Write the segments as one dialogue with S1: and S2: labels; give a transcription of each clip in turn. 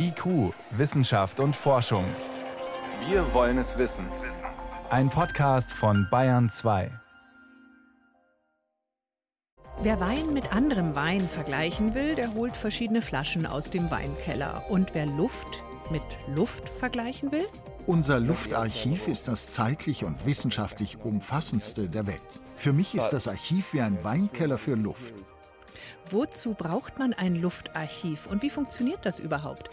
S1: IQ, Wissenschaft und Forschung. Wir wollen es wissen. Ein Podcast von Bayern 2.
S2: Wer Wein mit anderem Wein vergleichen will, der holt verschiedene Flaschen aus dem Weinkeller. Und wer Luft mit Luft vergleichen will?
S3: Unser Luftarchiv ist das zeitlich und wissenschaftlich umfassendste der Welt. Für mich ist das Archiv wie ein Weinkeller für Luft.
S2: Wozu braucht man ein Luftarchiv und wie funktioniert das überhaupt?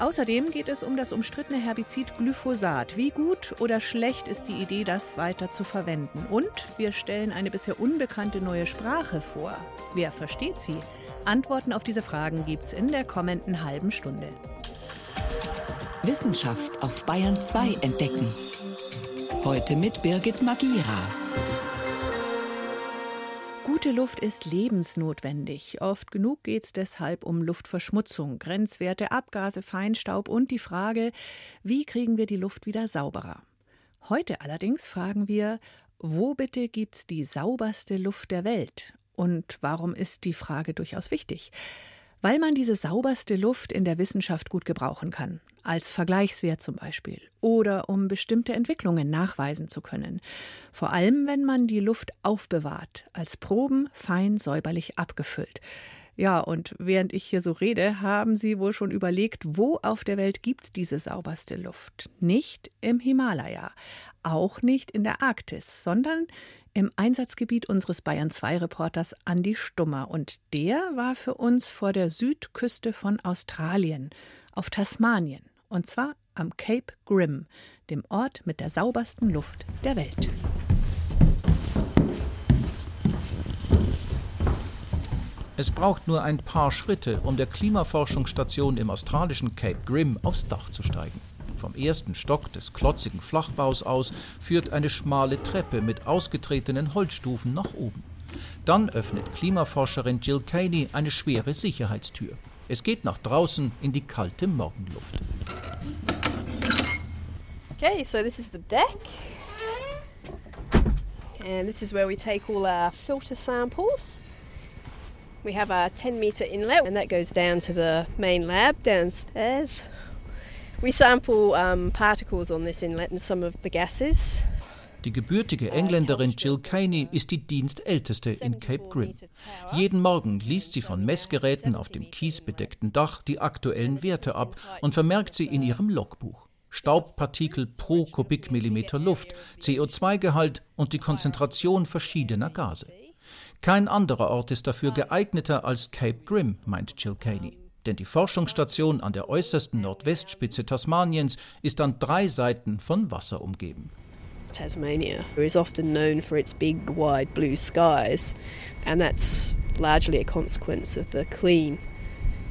S2: Außerdem geht es um das umstrittene Herbizid Glyphosat. Wie gut oder schlecht ist die Idee, das weiter zu verwenden? Und wir stellen eine bisher unbekannte neue Sprache vor. Wer versteht sie? Antworten auf diese Fragen gibt's in der kommenden halben Stunde.
S4: Wissenschaft auf Bayern 2 entdecken. Heute mit Birgit Magira.
S2: Gute Luft ist lebensnotwendig. Oft genug geht es deshalb um Luftverschmutzung, Grenzwerte, Abgase, Feinstaub und die Frage, wie kriegen wir die Luft wieder sauberer. Heute allerdings fragen wir, wo bitte gibt's die sauberste Luft der Welt? Und warum ist die Frage durchaus wichtig? Weil man diese sauberste Luft in der Wissenschaft gut gebrauchen kann, als Vergleichswert zum Beispiel, oder um bestimmte Entwicklungen nachweisen zu können. Vor allem, wenn man die Luft aufbewahrt, als Proben fein säuberlich abgefüllt. Ja, und während ich hier so rede, haben Sie wohl schon überlegt, wo auf der Welt gibt's diese sauberste Luft? Nicht im Himalaya, auch nicht in der Arktis, sondern im Einsatzgebiet unseres Bayern 2 Reporters Andy Stummer und der war für uns vor der Südküste von Australien auf Tasmanien und zwar am Cape Grim, dem Ort mit der saubersten Luft der Welt.
S5: Es braucht nur ein paar Schritte, um der Klimaforschungsstation im australischen Cape Grim aufs Dach zu steigen. Vom ersten Stock des klotzigen Flachbaus aus führt eine schmale Treppe mit ausgetretenen Holzstufen nach oben. Dann öffnet Klimaforscherin Jill Caney eine schwere Sicherheitstür. Es geht nach draußen in die kalte Morgenluft.
S6: Okay, so this is the deck. And this is where we take all our filter samples. We have a 10 meter inlet, and that goes down to the main lab downstairs. We sample um, particles on this inlet and some of the gases.
S5: Die gebürtige Engländerin Jill Caney ist die Dienstälteste in Cape Grim. Jeden Morgen liest sie von Messgeräten auf dem kiesbedeckten Dach die aktuellen Werte ab und vermerkt sie in ihrem Logbuch. Staubpartikel pro Kubikmillimeter Luft, CO2-Gehalt und die Konzentration verschiedener Gase. Kein anderer Ort ist dafür geeigneter als Cape Grim, meint Caney denn die Forschungsstation an der äußersten Nordwestspitze Tasmaniens ist an drei Seiten von Wasser umgeben.
S6: Tasmania is often known for its big, wide blue skies, and that's largely a consequence of the clean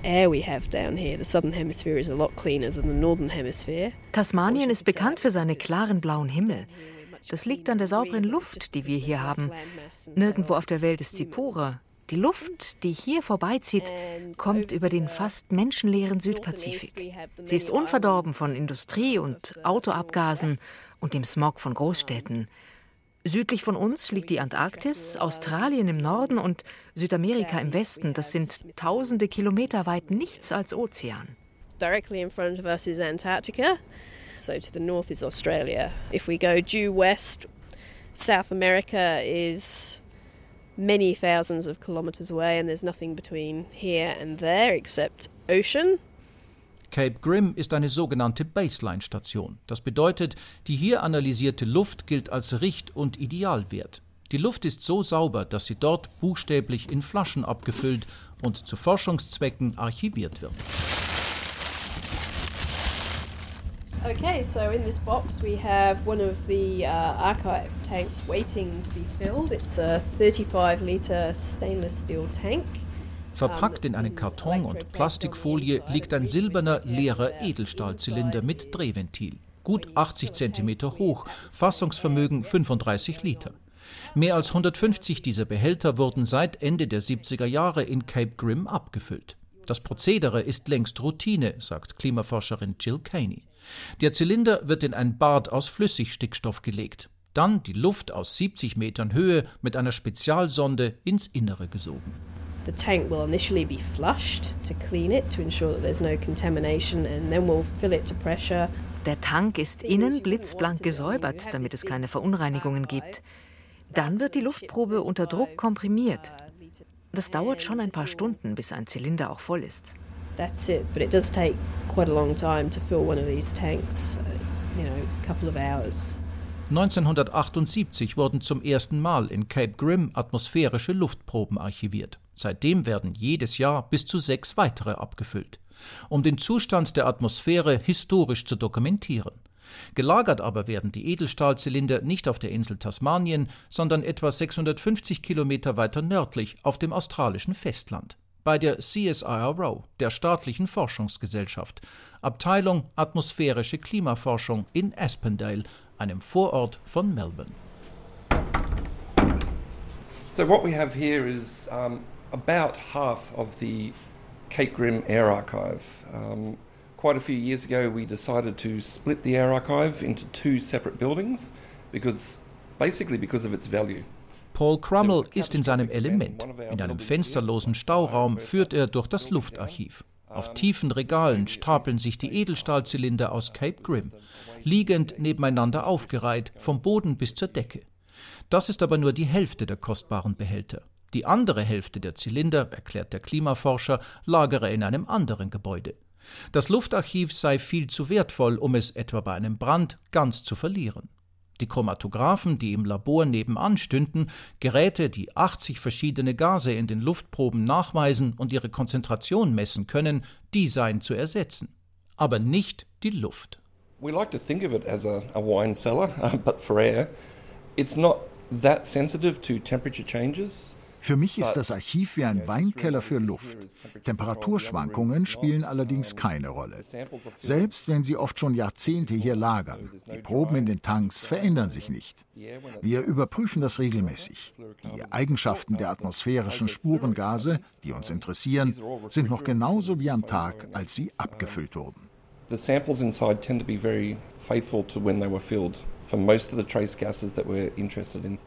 S6: air we have down here. The southern hemisphere is a lot cleaner than the northern hemisphere.
S7: Tasmanien ist bekannt für seine klaren blauen Himmel. Das liegt an der sauberen Luft, die wir hier haben. Nirgendwo auf der Welt ist sie purer. Die Luft, die hier vorbeizieht, kommt über den fast menschenleeren Südpazifik. Sie ist unverdorben von Industrie und Autoabgasen und dem Smog von Großstädten. Südlich von uns liegt die Antarktis, Australien im Norden und Südamerika im Westen. Das sind tausende Kilometer weit nichts als Ozean.
S6: Directly in front of us is Antarctica. So to the north is Australia. If we go due west, South America is many thousands of kilometers away, and there's nothing between here and there except ocean.
S5: Cape Grim ist eine sogenannte Baseline-Station. Das bedeutet, die hier analysierte Luft gilt als Richt- und Idealwert. Die Luft ist so sauber, dass sie dort buchstäblich in Flaschen abgefüllt und zu Forschungszwecken archiviert wird.
S6: Okay, so in this box we have one of the uh, archive tanks waiting to be filled. It's a 35 liter stainless steel tank.
S5: Verpackt in einen Karton und Plastikfolie liegt ein silberner, leerer Edelstahlzylinder mit Drehventil. Gut 80 cm hoch, Fassungsvermögen 35 Liter. Mehr als 150 dieser Behälter wurden seit Ende der 70er Jahre in Cape Grim abgefüllt. Das Prozedere ist längst Routine, sagt Klimaforscherin Jill Caney. Der Zylinder wird in ein Bad aus Flüssigstickstoff gelegt, dann die Luft aus 70 Metern Höhe mit einer Spezialsonde ins Innere gesogen.
S6: The tank will initially be flushed to clean it to ensure that there's no contamination and then we'll fill it to pressure.
S7: Der Tank ist innen blitzblank gesäubert, damit es keine Verunreinigungen gibt. Dann wird die Luftprobe unter Druck komprimiert. Das dauert schon ein paar Stunden, bis ein Zylinder auch voll ist.
S6: That's it, but it does take quite a long time to fill one of these tanks, uh, you know, a couple of hours.
S5: 1978 wurden zum ersten Mal in Cape Grim atmosphärische Luftproben archiviert. Seitdem werden jedes Jahr bis zu sechs weitere abgefüllt, um den Zustand der Atmosphäre historisch zu dokumentieren. Gelagert aber werden die Edelstahlzylinder nicht auf der Insel Tasmanien, sondern etwa 650 Kilometer weiter nördlich auf dem australischen Festland. Bei der CSIRO, der staatlichen Forschungsgesellschaft, Abteilung Atmosphärische Klimaforschung in Aspendale, einem Vorort von Melbourne.
S8: So what we have here is um, about half of the Cape Grim Air Archive. Um, quite a few years ago, we decided to split the air archive into two separate buildings because, basically, because of its value.
S5: Paul Crummell ist in seinem Element. In einem fensterlosen Stauraum führt er durch das Luftarchiv. Auf tiefen Regalen stapeln sich die Edelstahlzylinder aus Cape Grim, liegend nebeneinander aufgereiht, vom Boden bis zur Decke. Das ist aber nur die Hälfte der kostbaren Behälter. Die andere Hälfte der Zylinder, erklärt der Klimaforscher, lagere in einem anderen Gebäude. Das Luftarchiv sei viel zu wertvoll, um es etwa bei einem Brand ganz zu verlieren. Die Chromatographen, die im Labor nebenan stünden, Geräte, die 80 verschiedene Gase in den Luftproben nachweisen und ihre Konzentration messen können, die seien zu ersetzen. Aber nicht die Luft.
S8: We like to think of it as a, a wine cellar, but for air. It's not that sensitive to temperature changes.
S3: Für mich ist das Archiv wie ein Weinkeller für Luft. Temperaturschwankungen spielen allerdings keine Rolle. Selbst wenn sie oft schon Jahrzehnte hier lagern. Die Proben in den Tanks verändern sich nicht. Wir überprüfen das regelmäßig. Die Eigenschaften der atmosphärischen Spurengase, die uns interessieren, sind noch genauso wie am Tag, als sie abgefüllt wurden.
S8: The samples inside tend to be very faithful to when they were filled for most of the trace gases that we're interested in.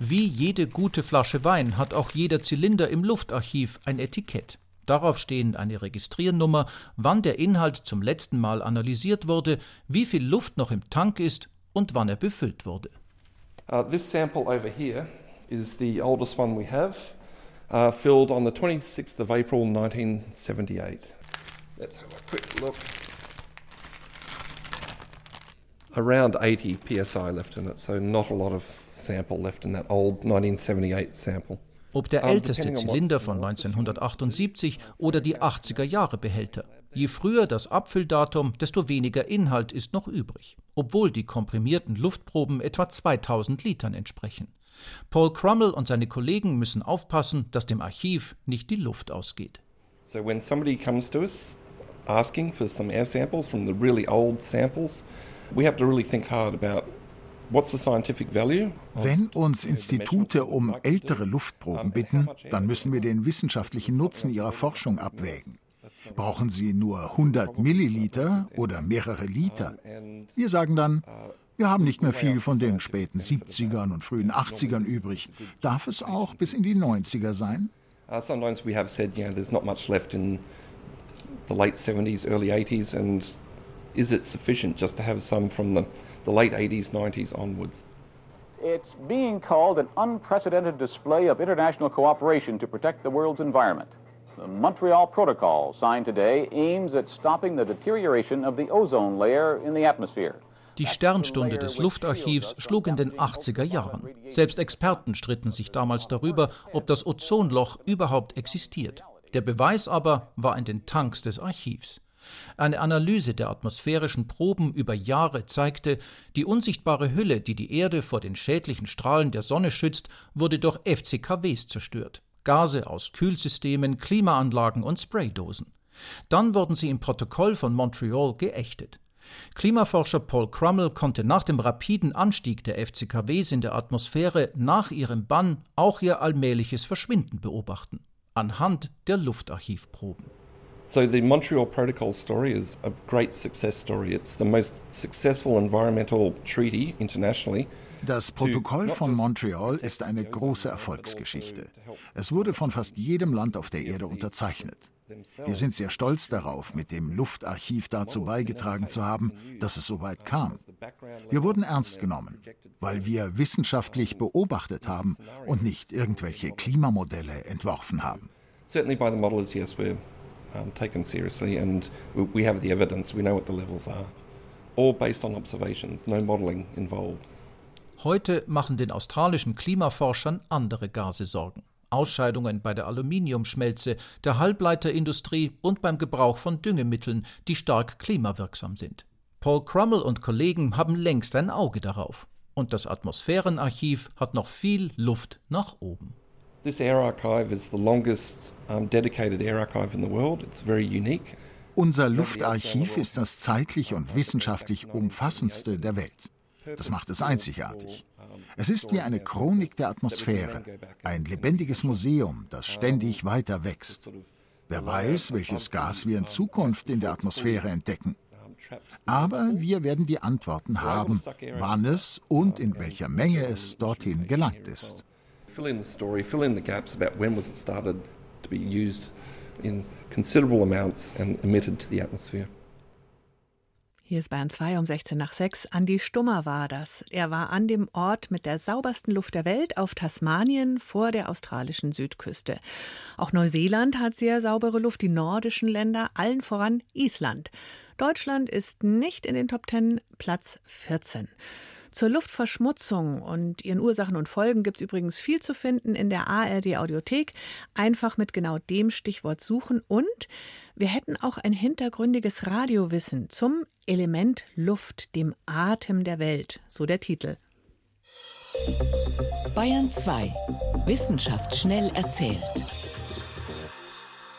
S5: Wie jede gute Flasche Wein hat auch jeder Zylinder im Luftarchiv ein Etikett. Darauf stehen eine Registriernummer, wann der Inhalt zum letzten Mal analysiert wurde, wie viel Luft noch im Tank ist und wann er befüllt wurde.
S8: Uh, this sample over here is the oldest one we have, uh, filled on the 26th of April 1978. Let's have a quick look. Around 80 psi left in it, so not a lot of sample left in that old 1978 sample.
S5: Ob der älteste Zylinder von 1978 oder die 80er Jahre Behälter. Je früher das Abfülldatum, desto weniger Inhalt ist noch übrig, obwohl die komprimierten Luftproben etwa 2000 Litern entsprechen. Paul Crummell und seine Kollegen müssen aufpassen, dass dem Archiv nicht die Luft ausgeht.
S8: So when somebody comes to us asking for some air samples from the really old samples, we have to really think hard about
S3: Wenn uns Institute um ältere Luftproben bitten, dann müssen wir den wissenschaftlichen Nutzen ihrer Forschung abwägen. Brauchen sie nur 100 Milliliter oder mehrere Liter? Wir sagen dann, wir haben nicht mehr viel von den späten 70ern und frühen 80ern übrig. Darf es auch bis in die 90er sein?
S8: Uh, sometimes we have said, you know, there's not much left in the late 70s, early 80s, and is it sufficient just to have some from the, the late 80s, 90s onwards?
S9: It's being called an unprecedented display of international cooperation to protect the world's environment. The Montreal Protocol, signed today, aims at stopping the deterioration of the ozone layer in the atmosphere.
S5: Die Sternstunde des Luftarchivs schlug in den 80er Jahren. Selbst Experten stritten sich damals darüber, ob das Ozonloch überhaupt existiert. Der Beweis aber war in den Tanks des Archivs. Eine Analyse der atmosphärischen Proben über Jahre zeigte, die unsichtbare Hülle, die die Erde vor den schädlichen Strahlen der Sonne schützt, wurde durch FCKWs zerstört. Gase aus Kühlsystemen, Klimaanlagen und Spraydosen. Dann wurden sie im Protokoll von Montreal geächtet. Klimaforscher Paul Crummell konnte nach dem rapiden Anstieg der FCKWs in der Atmosphäre nach ihrem Bann auch ihr allmähliches Verschwinden beobachten. Anhand der Luftarchivproben.
S8: So the Montreal Protocol story is a great success story. It's the most successful environmental treaty internationally.
S3: Das Protokoll von Montreal ist eine große Erfolgsgeschichte. Es wurde von fast jedem Land auf der Erde unterzeichnet. Wir sind sehr stolz darauf, mit dem Luftarchiv dazu beigetragen zu haben, dass es so weit kam. Wir wurden ernst genommen, weil wir wissenschaftlich beobachtet haben und nicht irgendwelche Klimamodelle entworfen haben.
S8: Certainly by the modelers, yes, we're um, taken seriously and we have the evidence, we know what the levels are. All based on observations, no modeling involved.
S5: Heute machen den australischen Klimaforschern andere Gase Sorgen. Ausscheidungen bei der Aluminiumschmelze, der Halbleiterindustrie und beim Gebrauch von Düngemitteln, die stark klimawirksam sind. Paul Crummell und Kollegen haben längst ein Auge darauf. Und das Atmosphärenarchiv hat noch viel Luft nach oben.
S8: This air archive is the longest um, dedicated air archive in the world. It's very unique.
S3: Unser Luftarchiv ist das zeitlich und wissenschaftlich umfassendste der Welt. Das macht es einzigartig. Es ist wie eine Chronik der Atmosphäre, ein lebendiges Museum, das ständig weiter wächst. Wer weiß, welches Gas wir in Zukunft in der Atmosphäre entdecken. Aber wir werden die Antworten haben, wann es und in welcher Menge es dorthin gelangt ist.
S8: Fill in the story, fill in the gaps about when was it started to be used in considerable amounts and emitted to the atmosphere.
S2: Hier ist Bayern 2 um 16 nach 6. Andi Stummer war das. Er war an dem Ort mit der saubersten Luft der Welt auf Tasmanien vor der australischen Südküste. Auch Neuseeland hat sehr saubere Luft, die nordischen Länder, allen voran Island. Deutschland ist nicht in den Top 10, Platz 14. Zur Luftverschmutzung und ihren Ursachen und Folgen gibt es übrigens viel zu finden in der ARD Audiothek. Einfach mit genau dem Stichwort suchen und wir hätten auch ein hintergründiges Radiowissen zum Element Luft, dem Atem der Welt, so der Titel.
S4: Bayern 2. Wissenschaft schnell erzählt.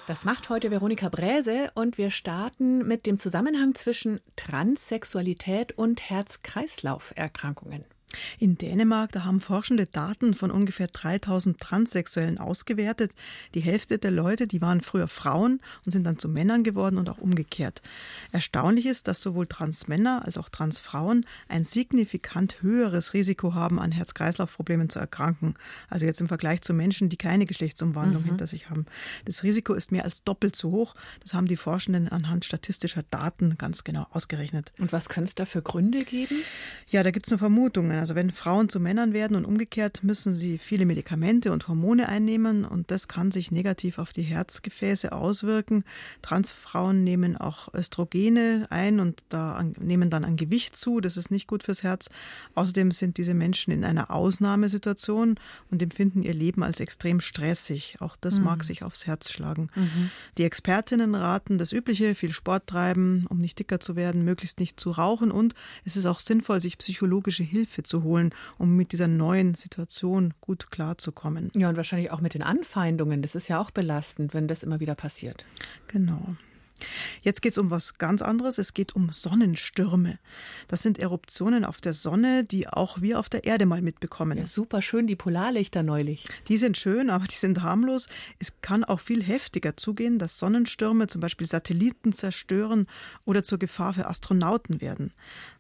S2: Das macht heute Veronika Bräse und wir starten mit dem Zusammenhang zwischen Transsexualität und Herz-Kreislauf-Erkrankungen.
S10: In Dänemark, da haben Forschende Daten von ungefähr 3000 Transsexuellen ausgewertet. Die Hälfte der Leute, die waren früher Frauen und sind dann zu Männern geworden und auch umgekehrt. Erstaunlich ist, dass sowohl Transmänner als auch Transfrauen ein signifikant höheres Risiko haben, an Herz-Kreislauf-Problemen zu erkranken. Also jetzt im Vergleich zu Menschen, die keine Geschlechtsumwandlung mhm. hinter sich haben. Das Risiko ist mehr als doppelt so hoch. Das haben die Forschenden anhand statistischer Daten ganz genau ausgerechnet.
S2: Und was könnte es da für Gründe geben?
S10: Ja, da gibt es nur Vermutungen. Also wenn Frauen zu Männern werden und umgekehrt müssen sie viele Medikamente und Hormone einnehmen und das kann sich negativ auf die Herzgefäße auswirken. Transfrauen nehmen auch Östrogene ein und da nehmen dann an Gewicht zu. Das ist nicht gut fürs Herz. Außerdem sind diese Menschen in einer Ausnahmesituation und empfinden ihr Leben als extrem stressig. Auch das mhm. mag sich aufs Herz schlagen. Mhm. Die Expertinnen raten das Übliche, viel Sport treiben, um nicht dicker zu werden, möglichst nicht zu rauchen und es ist auch sinnvoll, sich psychologische Hilfe zu holen, um mit dieser neuen Situation gut klarzukommen.
S2: Ja, und wahrscheinlich auch mit den Anfeindungen. Das ist ja auch belastend, wenn das immer wieder passiert.
S10: Genau. Jetzt geht es um was ganz anderes. Es geht um Sonnenstürme. Das sind Eruptionen auf der Sonne, die auch wir auf der Erde mal mitbekommen.
S2: Ja, super schön, die Polarlichter neulich.
S10: Die sind schön, aber die sind harmlos. Es kann auch viel heftiger zugehen, dass Sonnenstürme zum Beispiel Satelliten zerstören oder zur Gefahr für Astronauten werden.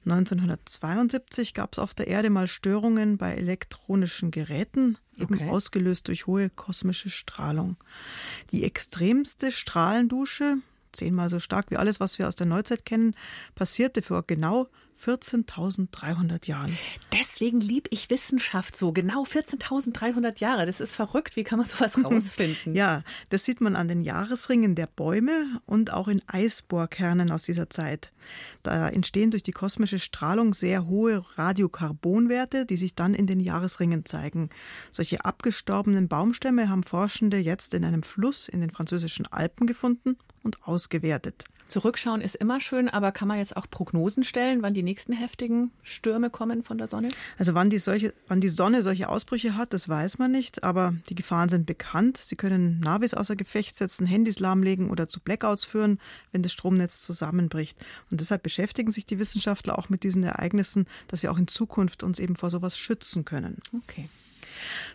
S10: 1972 gab es auf der Erde mal Störungen bei elektronischen Geräten, eben okay. ausgelöst durch hohe kosmische Strahlung. Die extremste Strahlendusche, zehnmal so stark wie alles, was wir aus der Neuzeit kennen, passierte vor genau 14.300 Jahren.
S2: Deswegen liebe ich Wissenschaft so. Genau 14.300 Jahre. Das ist verrückt. Wie kann man sowas rausfinden?
S10: ja, das sieht man an den Jahresringen der Bäume und auch in Eisbohrkernen aus dieser Zeit. Da entstehen durch die kosmische Strahlung sehr hohe Radiokarbonwerte, die sich dann in den Jahresringen zeigen. Solche abgestorbenen Baumstämme haben Forschende jetzt in einem Fluss in den französischen Alpen gefunden und ausgewertet.
S2: Zurückschauen ist immer schön, aber kann man jetzt auch Prognosen stellen, wann die nächsten heftigen Stürme kommen von der Sonne?
S10: Also wann die, solche, wann die Sonne solche Ausbrüche hat, das weiß man nicht, aber die Gefahren sind bekannt. Sie können Navis außer Gefecht setzen, Handys lahmlegen oder zu Blackouts führen, wenn das Stromnetz zusammenbricht. Und deshalb beschäftigen sich die Wissenschaftler auch mit diesen Ereignissen, dass wir auch in Zukunft uns eben vor sowas schützen können.
S2: Okay.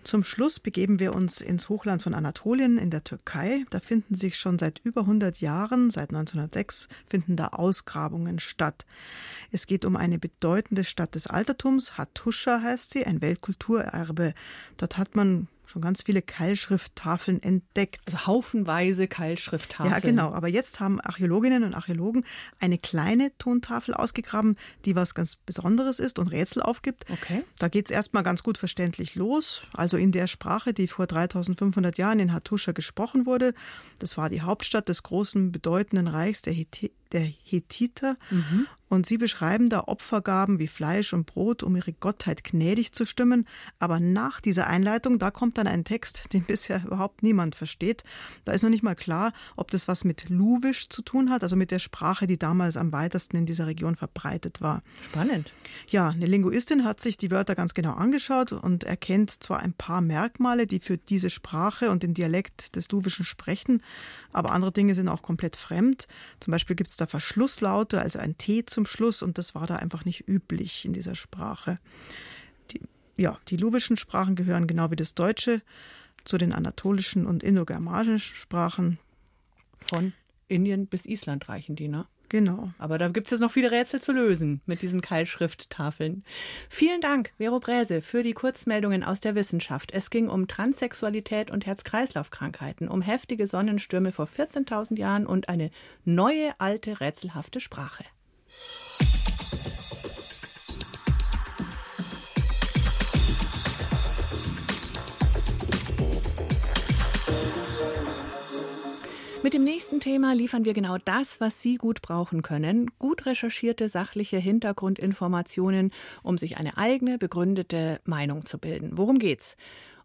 S10: Zum Schluss begeben wir uns ins Hochland von Anatolien in der Türkei. Da finden sich schon seit über 100 100 Jahren, seit 1906, finden da Ausgrabungen statt. Es geht um eine bedeutende Stadt des Altertums, Hattusha heißt sie, ein Weltkulturerbe. Dort hat man schon ganz viele Keilschrifttafeln entdeckt.
S2: Also haufenweise Keilschrifttafeln.
S10: Ja, genau. Aber jetzt haben Archäologinnen und Archäologen eine kleine Tontafel ausgegraben, die was ganz Besonderes ist und Rätsel aufgibt.
S2: Okay.
S10: Da geht es erstmal ganz gut verständlich los. Also in der Sprache, die vor 3500 Jahren in Hattusha gesprochen wurde. Das war die Hauptstadt des großen, bedeutenden Reichs der, Hethiter der Hethiter. Mhm. Und sie beschreiben da Opfergaben wie Fleisch und Brot, um ihre Gottheit gnädig zu stimmen. Aber nach dieser Einleitung, da kommt dann ein Text, den bisher überhaupt niemand versteht. Da ist noch nicht mal klar, ob das was mit Luwisch zu tun hat, also mit der Sprache, die damals am weitesten in dieser Region verbreitet war.
S2: Spannend.
S10: Ja, eine Linguistin hat sich die Wörter ganz genau angeschaut und erkennt zwar ein paar Merkmale, die für diese Sprache und den Dialekt des Luwischen sprechen, aber andere Dinge sind auch komplett fremd. Zum Beispiel gibt es da Verschlusslaute, also ein T zum Schluss, und das war da einfach nicht üblich in dieser Sprache. Die, ja, die luwischen Sprachen gehören genau wie das Deutsche zu den anatolischen und indogermanischen Sprachen.
S2: Von Indien bis Island reichen die, ne?
S10: Genau.
S2: Aber da gibt es jetzt noch viele Rätsel zu lösen mit diesen Keilschrifttafeln. Vielen Dank, Vero Bräse, für die Kurzmeldungen aus der Wissenschaft. Es ging um Transsexualität und Herz-Kreislauf-Krankheiten, um heftige Sonnenstürme vor 14.000 Jahren und eine neue, alte, rätselhafte Sprache. Mit dem nächsten Thema liefern wir genau das, was Sie gut brauchen können. Gut recherchierte sachliche Hintergrundinformationen, um sich eine eigene, begründete Meinung zu bilden. Worum geht's?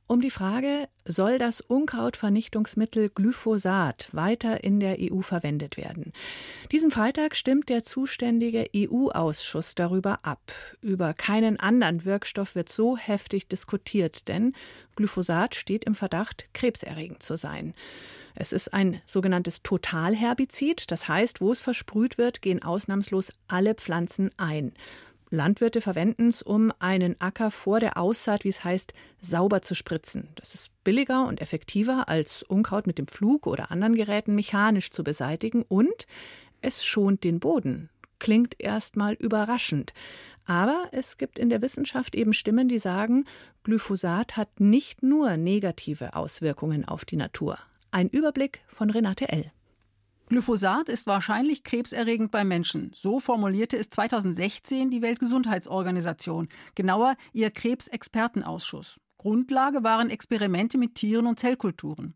S2: Um die Frage, soll das Unkrautvernichtungsmittel Glyphosat weiter in der EU verwendet werden? Diesen Freitag stimmt der zuständige EU-Ausschuss darüber ab. Über keinen anderen Wirkstoff wird so heftig diskutiert, denn Glyphosat steht im Verdacht, krebserregend zu sein. Es ist ein sogenanntes Totalherbizid, das heißt, wo es versprüht wird, gehen ausnahmslos alle Pflanzen ein. Landwirte verwenden es, um einen Acker vor der Aussaat, wie es heißt, sauber zu spritzen. Das ist billiger und effektiver, als Unkraut mit dem Flug oder anderen Geräten mechanisch zu beseitigen und es schont den Boden. Klingt erstmal überraschend. Aber es gibt in der Wissenschaft eben Stimmen, die sagen, Glyphosat hat nicht nur negative Auswirkungen auf die Natur. Ein Überblick von Renate L.
S11: Glyphosat ist wahrscheinlich krebserregend beim Menschen. So formulierte es 2016 die Weltgesundheitsorganisation, genauer ihr Krebsexpertenausschuss. Grundlage waren Experimente mit Tieren und Zellkulturen.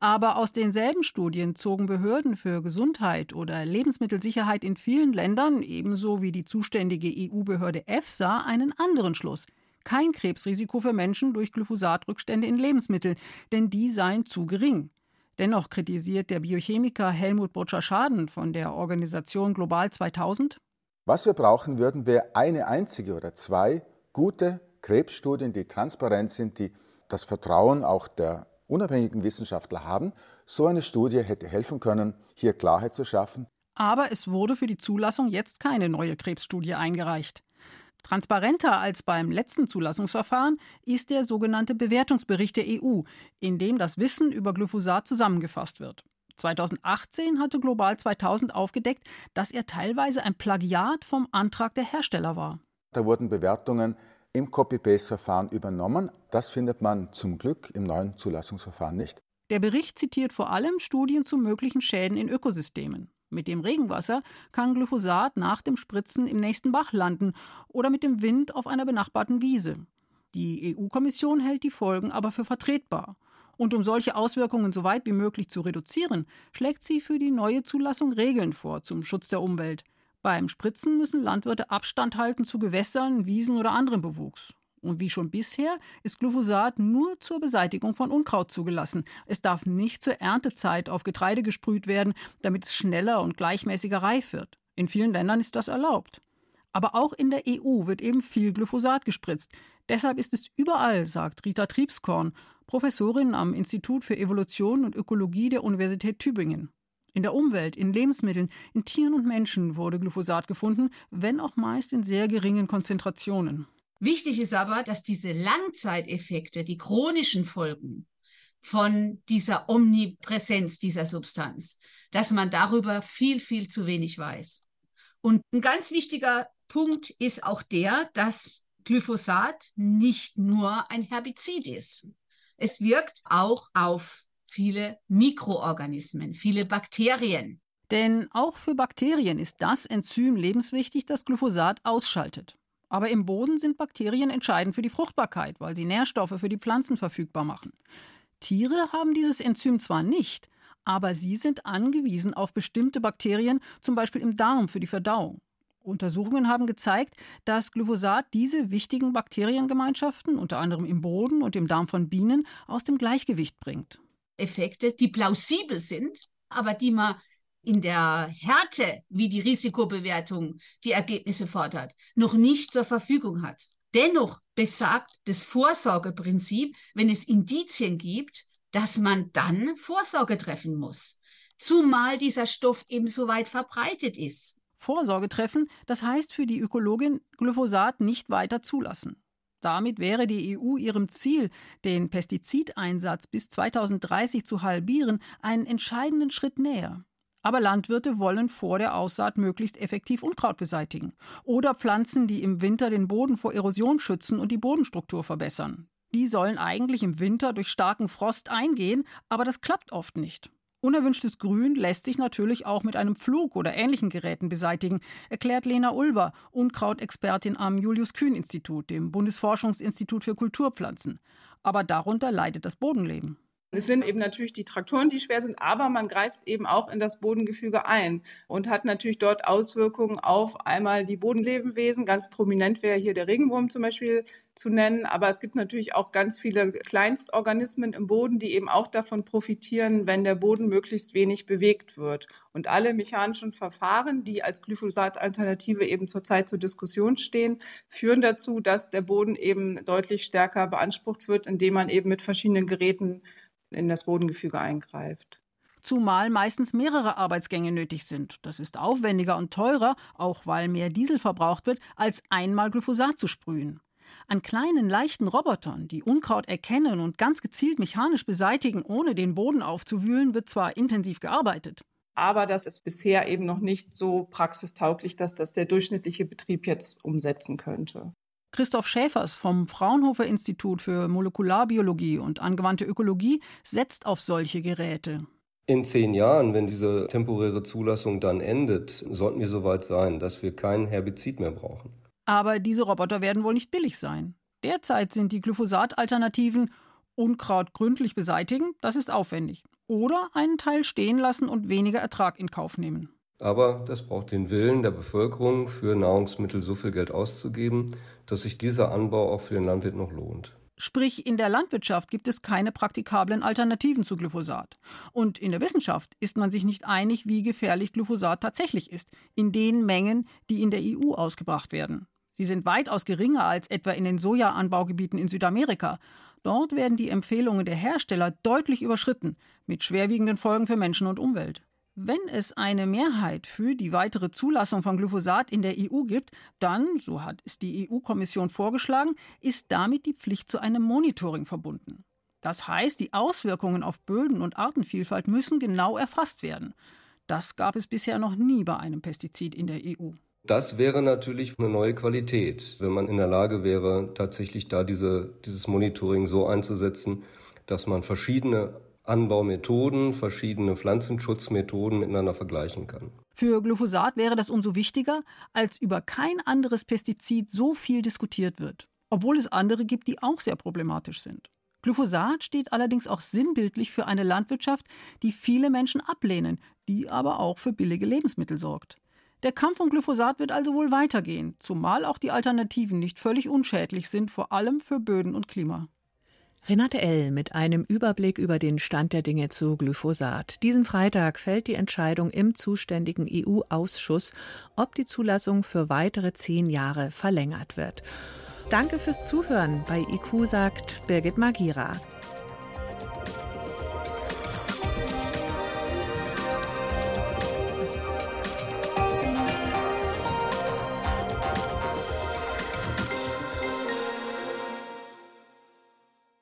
S11: Aber aus denselben Studien zogen Behörden für Gesundheit oder Lebensmittelsicherheit in vielen Ländern, ebenso wie die zuständige EU-Behörde EFSA, einen anderen Schluss. Kein Krebsrisiko für Menschen durch Glyphosatrückstände in Lebensmitteln, denn die seien zu gering. Dennoch kritisiert der Biochemiker Helmut Burtscher-Schaden von der Organisation Global 2000.
S12: Was wir brauchen würden, wäre eine einzige oder zwei gute Krebsstudien, die transparent sind, die das Vertrauen auch der unabhängigen Wissenschaftler haben. So eine Studie hätte helfen können, hier Klarheit zu schaffen.
S11: Aber es wurde für die Zulassung jetzt keine neue Krebsstudie eingereicht. Transparenter als beim letzten Zulassungsverfahren ist der sogenannte Bewertungsbericht der EU, in dem das Wissen über Glyphosat zusammengefasst wird. 2018 hatte Global 2000 aufgedeckt, dass er teilweise ein Plagiat vom Antrag der Hersteller war.
S12: Da wurden Bewertungen im Copy-Paste-Verfahren übernommen. Das findet man zum Glück im neuen Zulassungsverfahren nicht.
S11: Der Bericht zitiert vor allem Studien zu möglichen Schäden in Ökosystemen. Mit dem Regenwasser kann Glyphosat nach dem Spritzen im nächsten Bach landen oder mit dem Wind auf einer benachbarten Wiese. Die EU-Kommission hält die Folgen aber für vertretbar. Und um solche Auswirkungen so weit wie möglich zu reduzieren, schlägt sie für die neue Zulassung Regeln vor zum Schutz der Umwelt. Beim Spritzen müssen Landwirte Abstand halten zu Gewässern, Wiesen oder anderem Bewuchs. Und wie schon bisher ist Glyphosat nur zur Beseitigung von Unkraut zugelassen. Es darf nicht zur Erntezeit auf Getreide gesprüht werden, damit es schneller und gleichmäßiger reif wird. In vielen Ländern ist das erlaubt. Aber auch in der EU wird eben viel Glyphosat gespritzt. Deshalb ist es überall, sagt Rita Triebskorn, Professorin am Institut für Evolution und Ökologie der Universität Tübingen. In der Umwelt, in Lebensmitteln, in Tieren und Menschen wurde Glyphosat gefunden, wenn auch meist in sehr geringen Konzentrationen.
S13: Wichtig ist aber, dass diese Langzeiteffekte, die chronischen Folgen, von dieser Omnipräsenz dieser Substanz, dass man darüber viel, viel zu wenig weiß. Und ein ganz wichtiger Punkt ist auch der, dass Glyphosat nicht nur ein Herbizid ist. Es wirkt auch auf viele Mikroorganismen, viele Bakterien.
S11: Denn auch für Bakterien ist das Enzym lebenswichtig, das Glyphosat ausschaltet. Aber im Boden sind Bakterien entscheidend für die Fruchtbarkeit, weil sie Nährstoffe für die Pflanzen verfügbar machen. Tiere haben dieses Enzym zwar nicht, aber sie sind angewiesen auf bestimmte Bakterien, zum Beispiel im Darm für die Verdauung. Untersuchungen haben gezeigt, dass Glyphosat diese wichtigen Bakteriengemeinschaften, unter anderem im Boden und im Darm von Bienen, aus dem Gleichgewicht bringt.
S13: Effekte, die plausibel sind, aber die man in der Härte, wie die Risikobewertung die Ergebnisse fordert, noch nicht zur Verfügung hat. Dennoch besagt das Vorsorgeprinzip, wenn es Indizien gibt, dass man dann Vorsorge treffen muss, zumal dieser Stoff eben so weit verbreitet ist.
S11: Vorsorge treffen, das heißt für die Ökologin Glyphosat nicht weiter zulassen. Damit wäre die EU ihrem Ziel, den Pestizideinsatz bis 2030 zu halbieren, einen entscheidenden Schritt näher. Aber Landwirte wollen vor der Aussaat möglichst effektiv Unkraut beseitigen oder Pflanzen, die im Winter den Boden vor Erosion schützen und die Bodenstruktur verbessern. Die sollen eigentlich im Winter durch starken Frost eingehen, aber das klappt oft nicht. Unerwünschtes Grün lässt sich natürlich auch mit einem Pflug oder ähnlichen Geräten beseitigen, erklärt Lena Ulber, Unkrautexpertin am Julius-Kühn-Institut, dem Bundesforschungsinstitut für Kulturpflanzen. Aber darunter leidet das Bodenleben.
S14: Es sind eben natürlich die Traktoren, die schwer sind, aber man greift eben auch in das Bodengefüge ein und hat natürlich dort Auswirkungen auf einmal die Bodenlebewesen. Ganz prominent wäre hier der Regenwurm zum Beispiel zu nennen, aber es gibt natürlich auch ganz viele Kleinstorganismen im Boden, die eben auch davon profitieren, wenn der Boden möglichst wenig bewegt wird. Und alle mechanischen Verfahren, die als Glyphosat-Alternative eben zurzeit zur Diskussion stehen, führen dazu, dass der Boden eben deutlich stärker beansprucht wird, indem man eben mit verschiedenen Geräten in das Bodengefüge eingreift.
S11: Zumal meistens mehrere Arbeitsgänge nötig sind. Das ist aufwendiger und teurer, auch weil mehr Diesel verbraucht wird, als einmal Glyphosat zu sprühen. An kleinen, leichten Robotern, die Unkraut erkennen und ganz gezielt mechanisch beseitigen, ohne den Boden aufzuwühlen, wird zwar intensiv gearbeitet.
S14: Aber das ist bisher eben noch nicht so praxistauglich, dass das der durchschnittliche Betrieb jetzt umsetzen könnte.
S11: Christoph Schäfers vom Fraunhofer Institut für Molekularbiologie und angewandte Ökologie setzt auf solche Geräte.
S15: In zehn Jahren, wenn diese temporäre Zulassung dann endet, sollten wir so weit sein, dass wir kein Herbizid mehr brauchen.
S11: Aber diese Roboter werden wohl nicht billig sein. Derzeit sind die Glyphosat-Alternativen Unkraut gründlich beseitigen, das ist aufwendig. Oder einen Teil stehen lassen und weniger Ertrag in Kauf nehmen.
S15: Aber das braucht den Willen der Bevölkerung, für Nahrungsmittel so viel Geld auszugeben, dass sich dieser Anbau auch für den Landwirt noch lohnt.
S11: Sprich, in der Landwirtschaft gibt es keine praktikablen Alternativen zu Glyphosat. Und in der Wissenschaft ist man sich nicht einig, wie gefährlich Glyphosat tatsächlich ist, in den Mengen, die in der EU ausgebracht werden. Sie sind weitaus geringer als etwa in den Sojaanbaugebieten in Südamerika. Dort werden die Empfehlungen der Hersteller deutlich überschritten, mit schwerwiegenden Folgen für Menschen und Umwelt. Wenn es eine Mehrheit für die weitere Zulassung von Glyphosat in der EU gibt, dann, so hat es die EU-Kommission vorgeschlagen, ist damit die Pflicht zu einem Monitoring verbunden. Das heißt, die Auswirkungen auf Böden und Artenvielfalt müssen genau erfasst werden. Das gab es bisher noch nie bei einem Pestizid in der EU.
S15: Das wäre natürlich eine neue Qualität, wenn man in der Lage wäre, tatsächlich da diese, dieses Monitoring so einzusetzen, dass man verschiedene Anbaumethoden, verschiedene Pflanzenschutzmethoden miteinander vergleichen kann.
S11: Für Glyphosat wäre das umso wichtiger, als über kein anderes Pestizid so viel diskutiert wird, obwohl es andere gibt, die auch sehr problematisch sind. Glyphosat steht allerdings auch sinnbildlich für eine Landwirtschaft, die viele Menschen ablehnen, die aber auch für billige Lebensmittel sorgt. Der Kampf um Glyphosat wird also wohl weitergehen, zumal auch die Alternativen nicht völlig unschädlich sind, vor allem für Böden und Klima.
S2: Renate L. mit einem Überblick über den Stand der Dinge zu Glyphosat. Diesen Freitag fällt die Entscheidung im zuständigen EU-Ausschuss, ob die Zulassung für weitere zehn Jahre verlängert wird. Danke fürs Zuhören. Bei IQ sagt Birgit Magira.